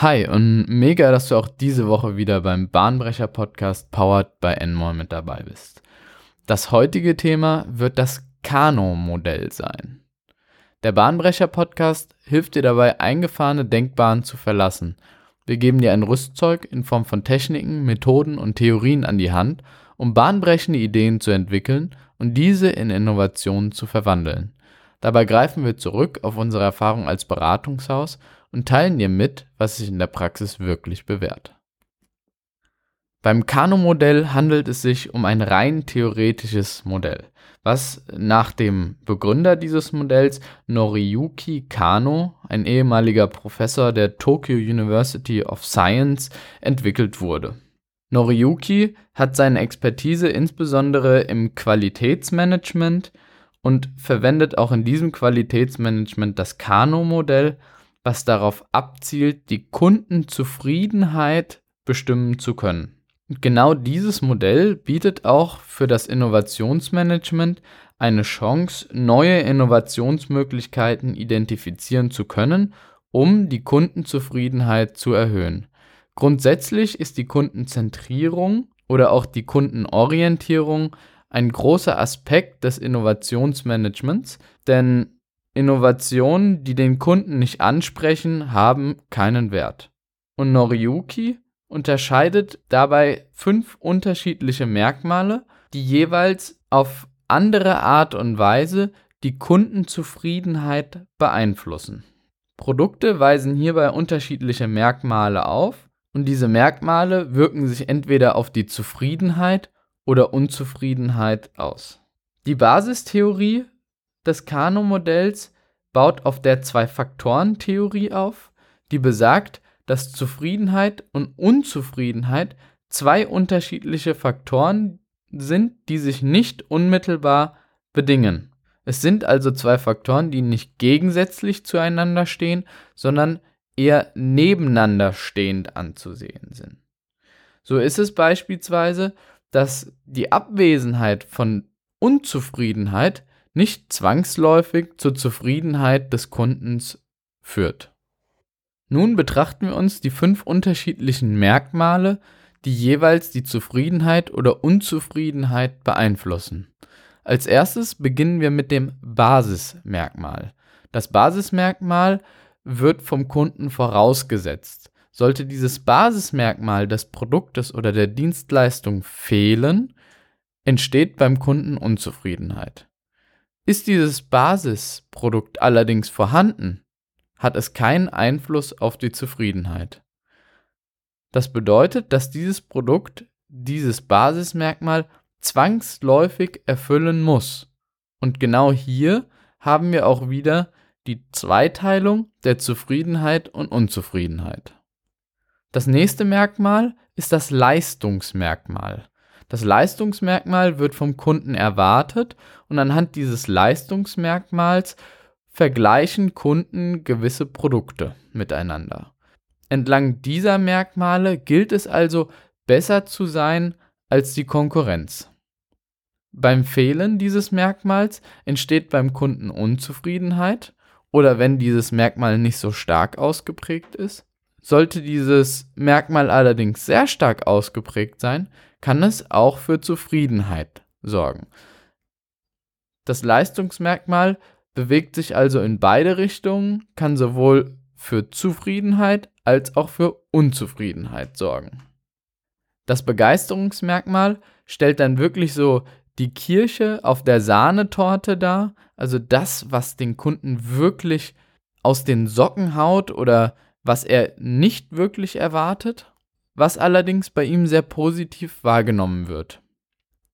Hi und mega, dass du auch diese Woche wieder beim Bahnbrecher Podcast Powered by Enmore mit dabei bist. Das heutige Thema wird das Kano-Modell sein. Der Bahnbrecher Podcast hilft dir dabei, eingefahrene Denkbahnen zu verlassen. Wir geben dir ein Rüstzeug in Form von Techniken, Methoden und Theorien an die Hand, um bahnbrechende Ideen zu entwickeln und diese in Innovationen zu verwandeln. Dabei greifen wir zurück auf unsere Erfahrung als Beratungshaus und teilen dir mit, was sich in der Praxis wirklich bewährt. Beim Kano-Modell handelt es sich um ein rein theoretisches Modell, was nach dem Begründer dieses Modells, Noriyuki Kano, ein ehemaliger Professor der Tokyo University of Science, entwickelt wurde. Noriyuki hat seine Expertise insbesondere im Qualitätsmanagement und verwendet auch in diesem Qualitätsmanagement das Kano-Modell was darauf abzielt, die Kundenzufriedenheit bestimmen zu können. Und genau dieses Modell bietet auch für das Innovationsmanagement eine Chance, neue Innovationsmöglichkeiten identifizieren zu können, um die Kundenzufriedenheit zu erhöhen. Grundsätzlich ist die Kundenzentrierung oder auch die Kundenorientierung ein großer Aspekt des Innovationsmanagements, denn Innovationen, die den Kunden nicht ansprechen, haben keinen Wert. Und Noriyuki unterscheidet dabei fünf unterschiedliche Merkmale, die jeweils auf andere Art und Weise die Kundenzufriedenheit beeinflussen. Produkte weisen hierbei unterschiedliche Merkmale auf und diese Merkmale wirken sich entweder auf die Zufriedenheit oder Unzufriedenheit aus. Die Basistheorie des Kano-Modells baut auf der Zwei-Faktoren-Theorie auf, die besagt, dass Zufriedenheit und Unzufriedenheit zwei unterschiedliche Faktoren sind, die sich nicht unmittelbar bedingen. Es sind also zwei Faktoren, die nicht gegensätzlich zueinander stehen, sondern eher nebeneinander stehend anzusehen sind. So ist es beispielsweise, dass die Abwesenheit von Unzufriedenheit nicht zwangsläufig zur Zufriedenheit des Kundens führt. Nun betrachten wir uns die fünf unterschiedlichen Merkmale, die jeweils die Zufriedenheit oder Unzufriedenheit beeinflussen. Als erstes beginnen wir mit dem Basismerkmal. Das Basismerkmal wird vom Kunden vorausgesetzt. Sollte dieses Basismerkmal des Produktes oder der Dienstleistung fehlen, entsteht beim Kunden Unzufriedenheit. Ist dieses Basisprodukt allerdings vorhanden, hat es keinen Einfluss auf die Zufriedenheit. Das bedeutet, dass dieses Produkt dieses Basismerkmal zwangsläufig erfüllen muss. Und genau hier haben wir auch wieder die Zweiteilung der Zufriedenheit und Unzufriedenheit. Das nächste Merkmal ist das Leistungsmerkmal. Das Leistungsmerkmal wird vom Kunden erwartet und anhand dieses Leistungsmerkmals vergleichen Kunden gewisse Produkte miteinander. Entlang dieser Merkmale gilt es also, besser zu sein als die Konkurrenz. Beim Fehlen dieses Merkmals entsteht beim Kunden Unzufriedenheit oder wenn dieses Merkmal nicht so stark ausgeprägt ist. Sollte dieses Merkmal allerdings sehr stark ausgeprägt sein, kann es auch für Zufriedenheit sorgen. Das Leistungsmerkmal bewegt sich also in beide Richtungen, kann sowohl für Zufriedenheit als auch für Unzufriedenheit sorgen. Das Begeisterungsmerkmal stellt dann wirklich so die Kirche auf der Sahnetorte dar, also das, was den Kunden wirklich aus den Socken haut oder was er nicht wirklich erwartet was allerdings bei ihm sehr positiv wahrgenommen wird.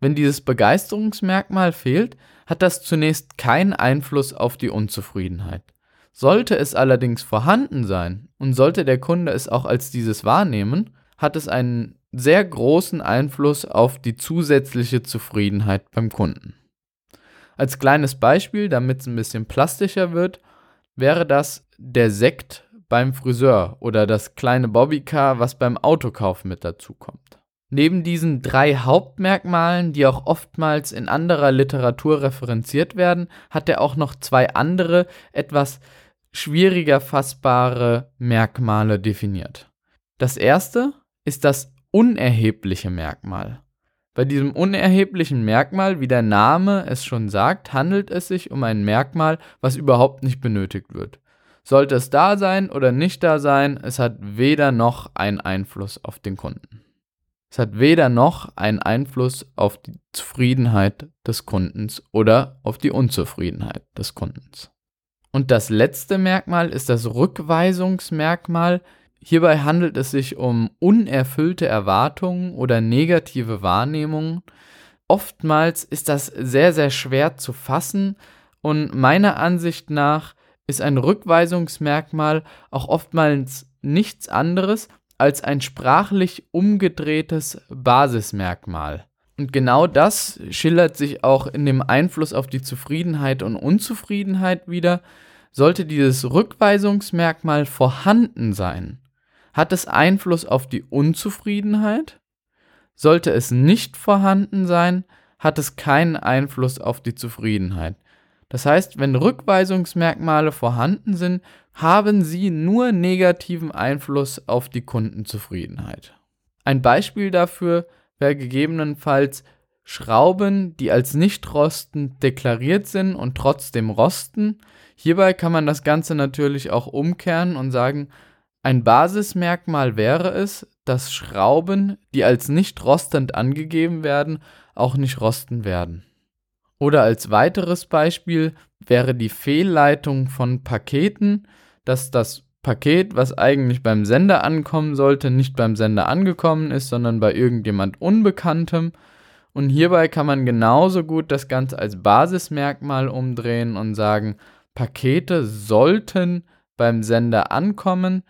Wenn dieses Begeisterungsmerkmal fehlt, hat das zunächst keinen Einfluss auf die Unzufriedenheit. Sollte es allerdings vorhanden sein und sollte der Kunde es auch als dieses wahrnehmen, hat es einen sehr großen Einfluss auf die zusätzliche Zufriedenheit beim Kunden. Als kleines Beispiel, damit es ein bisschen plastischer wird, wäre das der Sekt beim Friseur oder das kleine Bobbycar, was beim Autokauf mit dazukommt. Neben diesen drei Hauptmerkmalen, die auch oftmals in anderer Literatur referenziert werden, hat er auch noch zwei andere, etwas schwieriger fassbare Merkmale definiert. Das erste ist das unerhebliche Merkmal. Bei diesem unerheblichen Merkmal, wie der Name es schon sagt, handelt es sich um ein Merkmal, was überhaupt nicht benötigt wird. Sollte es da sein oder nicht da sein, es hat weder noch einen Einfluss auf den Kunden. Es hat weder noch einen Einfluss auf die Zufriedenheit des Kundens oder auf die Unzufriedenheit des Kundens. Und das letzte Merkmal ist das Rückweisungsmerkmal. Hierbei handelt es sich um unerfüllte Erwartungen oder negative Wahrnehmungen. Oftmals ist das sehr, sehr schwer zu fassen und meiner Ansicht nach ist ein Rückweisungsmerkmal auch oftmals nichts anderes als ein sprachlich umgedrehtes Basismerkmal. Und genau das schildert sich auch in dem Einfluss auf die Zufriedenheit und Unzufriedenheit wieder. Sollte dieses Rückweisungsmerkmal vorhanden sein, hat es Einfluss auf die Unzufriedenheit? Sollte es nicht vorhanden sein, hat es keinen Einfluss auf die Zufriedenheit. Das heißt, wenn Rückweisungsmerkmale vorhanden sind, haben sie nur negativen Einfluss auf die Kundenzufriedenheit. Ein Beispiel dafür wäre gegebenenfalls Schrauben, die als nicht rostend deklariert sind und trotzdem rosten. Hierbei kann man das Ganze natürlich auch umkehren und sagen, ein Basismerkmal wäre es, dass Schrauben, die als nicht rostend angegeben werden, auch nicht rosten werden. Oder als weiteres Beispiel wäre die Fehlleitung von Paketen, dass das Paket, was eigentlich beim Sender ankommen sollte, nicht beim Sender angekommen ist, sondern bei irgendjemand Unbekanntem. Und hierbei kann man genauso gut das Ganze als Basismerkmal umdrehen und sagen, Pakete sollten beim Sender ankommen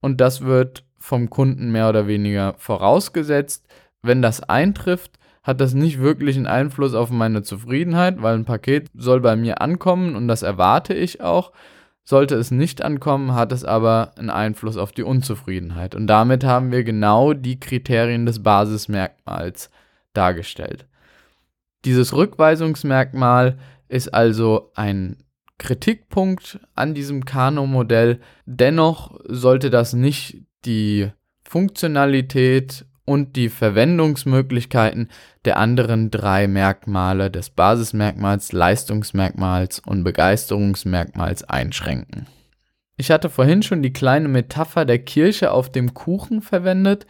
und das wird vom Kunden mehr oder weniger vorausgesetzt. Wenn das eintrifft, hat das nicht wirklich einen Einfluss auf meine Zufriedenheit, weil ein Paket soll bei mir ankommen und das erwarte ich auch. Sollte es nicht ankommen, hat es aber einen Einfluss auf die Unzufriedenheit. Und damit haben wir genau die Kriterien des Basismerkmals dargestellt. Dieses Rückweisungsmerkmal ist also ein Kritikpunkt an diesem Kano-Modell. Dennoch sollte das nicht die Funktionalität und die Verwendungsmöglichkeiten der anderen drei Merkmale des Basismerkmals, Leistungsmerkmals und Begeisterungsmerkmals einschränken. Ich hatte vorhin schon die kleine Metapher der Kirche auf dem Kuchen verwendet.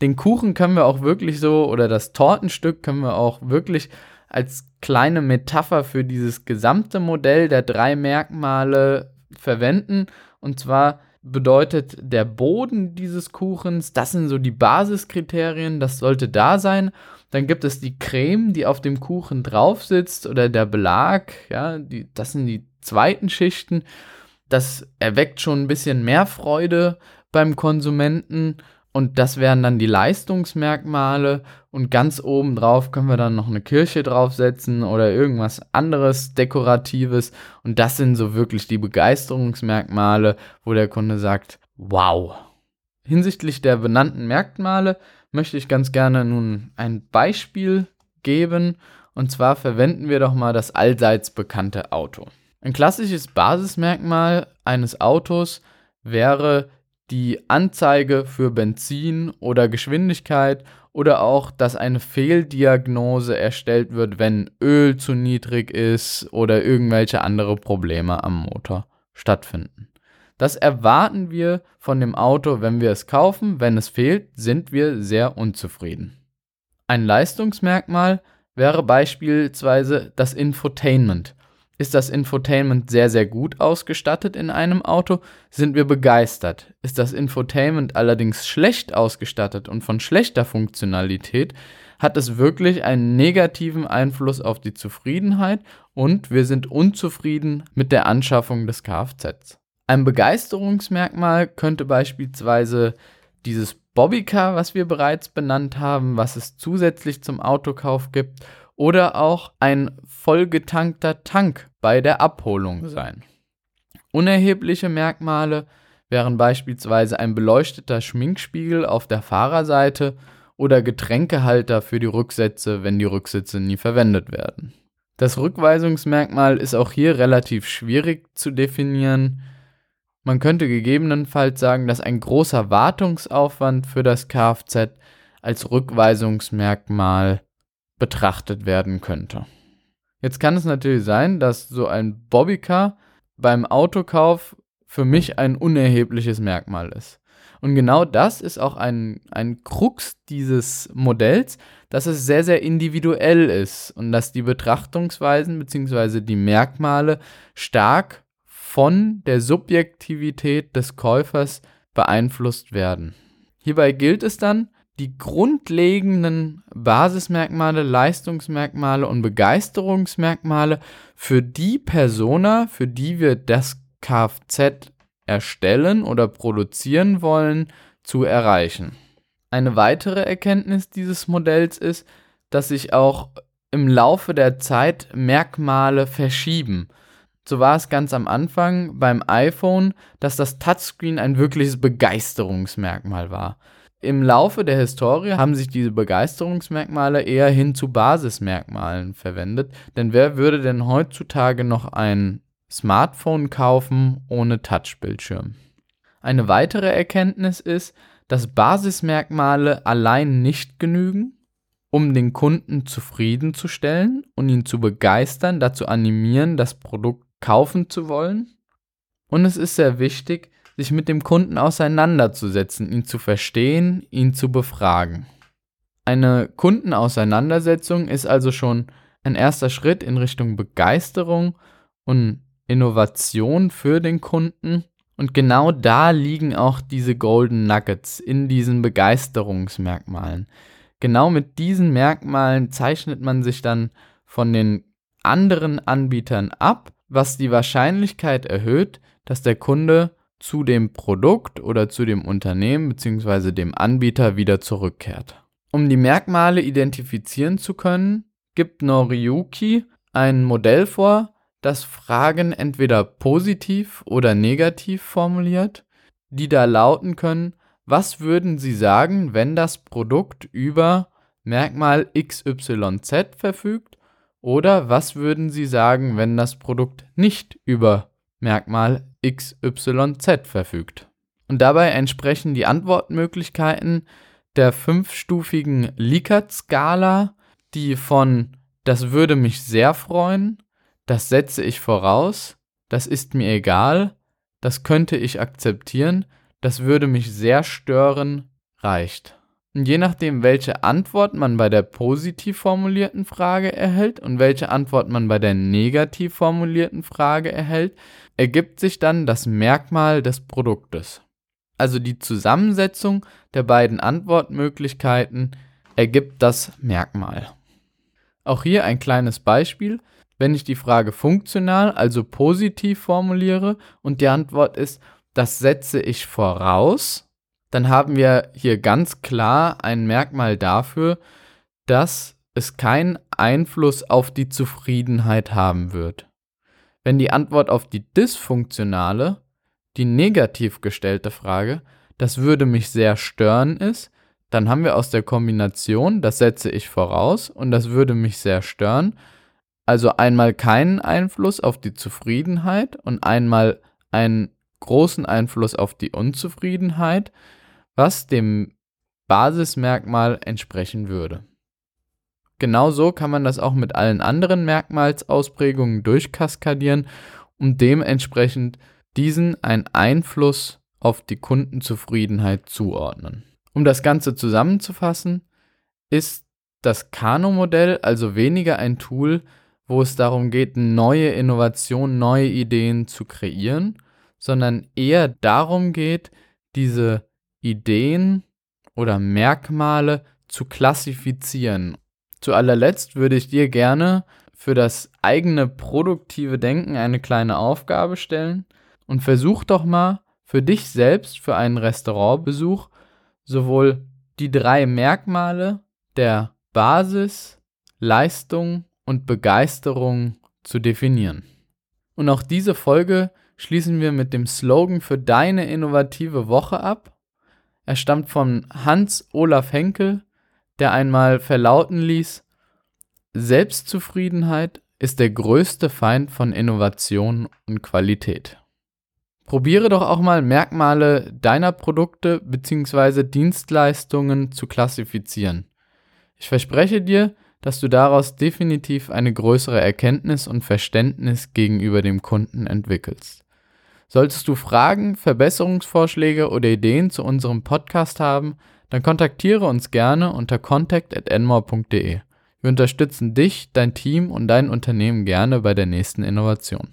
Den Kuchen können wir auch wirklich so, oder das Tortenstück können wir auch wirklich als kleine Metapher für dieses gesamte Modell der drei Merkmale verwenden. Und zwar bedeutet der Boden dieses Kuchens, das sind so die Basiskriterien, das sollte da sein. Dann gibt es die Creme, die auf dem Kuchen drauf sitzt oder der Belag, ja, die, das sind die zweiten Schichten. Das erweckt schon ein bisschen mehr Freude beim Konsumenten und das wären dann die Leistungsmerkmale. Und ganz oben drauf können wir dann noch eine Kirche draufsetzen oder irgendwas anderes Dekoratives. Und das sind so wirklich die Begeisterungsmerkmale, wo der Kunde sagt, wow. Hinsichtlich der benannten Merkmale möchte ich ganz gerne nun ein Beispiel geben. Und zwar verwenden wir doch mal das allseits bekannte Auto. Ein klassisches Basismerkmal eines Autos wäre die Anzeige für Benzin oder Geschwindigkeit oder auch, dass eine Fehldiagnose erstellt wird, wenn Öl zu niedrig ist oder irgendwelche andere Probleme am Motor stattfinden. Das erwarten wir von dem Auto, wenn wir es kaufen. Wenn es fehlt, sind wir sehr unzufrieden. Ein Leistungsmerkmal wäre beispielsweise das Infotainment. Ist das Infotainment sehr, sehr gut ausgestattet in einem Auto, sind wir begeistert. Ist das Infotainment allerdings schlecht ausgestattet und von schlechter Funktionalität, hat es wirklich einen negativen Einfluss auf die Zufriedenheit und wir sind unzufrieden mit der Anschaffung des Kfz. Ein Begeisterungsmerkmal könnte beispielsweise dieses Bobbycar, was wir bereits benannt haben, was es zusätzlich zum Autokauf gibt, oder auch ein vollgetankter Tank bei der Abholung sein. Unerhebliche Merkmale wären beispielsweise ein beleuchteter Schminkspiegel auf der Fahrerseite oder Getränkehalter für die Rücksätze, wenn die Rücksitze nie verwendet werden. Das Rückweisungsmerkmal ist auch hier relativ schwierig zu definieren. Man könnte gegebenenfalls sagen, dass ein großer Wartungsaufwand für das Kfz als Rückweisungsmerkmal betrachtet werden könnte. Jetzt kann es natürlich sein, dass so ein Bobbycar beim Autokauf für mich ein unerhebliches Merkmal ist. Und genau das ist auch ein, ein Krux dieses Modells, dass es sehr, sehr individuell ist und dass die Betrachtungsweisen bzw. die Merkmale stark von der Subjektivität des Käufers beeinflusst werden. Hierbei gilt es dann, die grundlegenden Basismerkmale, Leistungsmerkmale und Begeisterungsmerkmale für die Persona, für die wir das Kfz erstellen oder produzieren wollen, zu erreichen. Eine weitere Erkenntnis dieses Modells ist, dass sich auch im Laufe der Zeit Merkmale verschieben. So war es ganz am Anfang beim iPhone, dass das Touchscreen ein wirkliches Begeisterungsmerkmal war. Im Laufe der Historie haben sich diese Begeisterungsmerkmale eher hin zu Basismerkmalen verwendet, denn wer würde denn heutzutage noch ein Smartphone kaufen ohne Touchbildschirm? Eine weitere Erkenntnis ist, dass Basismerkmale allein nicht genügen, um den Kunden zufriedenzustellen und ihn zu begeistern, dazu animieren, das Produkt kaufen zu wollen. Und es ist sehr wichtig, sich mit dem Kunden auseinanderzusetzen, ihn zu verstehen, ihn zu befragen. Eine Kundenauseinandersetzung ist also schon ein erster Schritt in Richtung Begeisterung und Innovation für den Kunden. Und genau da liegen auch diese Golden Nuggets in diesen Begeisterungsmerkmalen. Genau mit diesen Merkmalen zeichnet man sich dann von den anderen Anbietern ab, was die Wahrscheinlichkeit erhöht, dass der Kunde zu dem Produkt oder zu dem Unternehmen bzw. dem Anbieter wieder zurückkehrt. Um die Merkmale identifizieren zu können, gibt Noriyuki ein Modell vor, das Fragen entweder positiv oder negativ formuliert, die da lauten können, was würden Sie sagen, wenn das Produkt über Merkmal XYZ verfügt oder was würden Sie sagen, wenn das Produkt nicht über Merkmal XYZ verfügt. Und dabei entsprechen die Antwortmöglichkeiten der fünfstufigen Likert-Skala, die von das würde mich sehr freuen, das setze ich voraus, das ist mir egal, das könnte ich akzeptieren, das würde mich sehr stören, reicht. Und je nachdem, welche Antwort man bei der positiv formulierten Frage erhält und welche Antwort man bei der negativ formulierten Frage erhält, ergibt sich dann das Merkmal des Produktes. Also die Zusammensetzung der beiden Antwortmöglichkeiten ergibt das Merkmal. Auch hier ein kleines Beispiel. Wenn ich die Frage funktional, also positiv formuliere und die Antwort ist, das setze ich voraus, dann haben wir hier ganz klar ein Merkmal dafür, dass es keinen Einfluss auf die Zufriedenheit haben wird. Wenn die Antwort auf die dysfunktionale, die negativ gestellte Frage, das würde mich sehr stören ist, dann haben wir aus der Kombination, das setze ich voraus und das würde mich sehr stören, also einmal keinen Einfluss auf die Zufriedenheit und einmal einen großen Einfluss auf die Unzufriedenheit, was dem Basismerkmal entsprechen würde. Genauso kann man das auch mit allen anderen Merkmalsausprägungen durchkaskadieren und dementsprechend diesen einen Einfluss auf die Kundenzufriedenheit zuordnen. Um das Ganze zusammenzufassen, ist das Kano-Modell also weniger ein Tool, wo es darum geht, neue Innovationen, neue Ideen zu kreieren, sondern eher darum geht, diese Ideen oder Merkmale zu klassifizieren. Zu allerletzt würde ich dir gerne für das eigene produktive Denken eine kleine Aufgabe stellen und versuch doch mal für dich selbst für einen Restaurantbesuch sowohl die drei Merkmale der Basis, Leistung und Begeisterung zu definieren. Und auch diese Folge schließen wir mit dem Slogan für deine innovative Woche ab er stammt von Hans Olaf Henkel, der einmal verlauten ließ, Selbstzufriedenheit ist der größte Feind von Innovation und Qualität. Probiere doch auch mal Merkmale deiner Produkte bzw. Dienstleistungen zu klassifizieren. Ich verspreche dir, dass du daraus definitiv eine größere Erkenntnis und Verständnis gegenüber dem Kunden entwickelst. Solltest du Fragen, Verbesserungsvorschläge oder Ideen zu unserem Podcast haben, dann kontaktiere uns gerne unter contact@enmore.de. Wir unterstützen dich, dein Team und dein Unternehmen gerne bei der nächsten Innovation.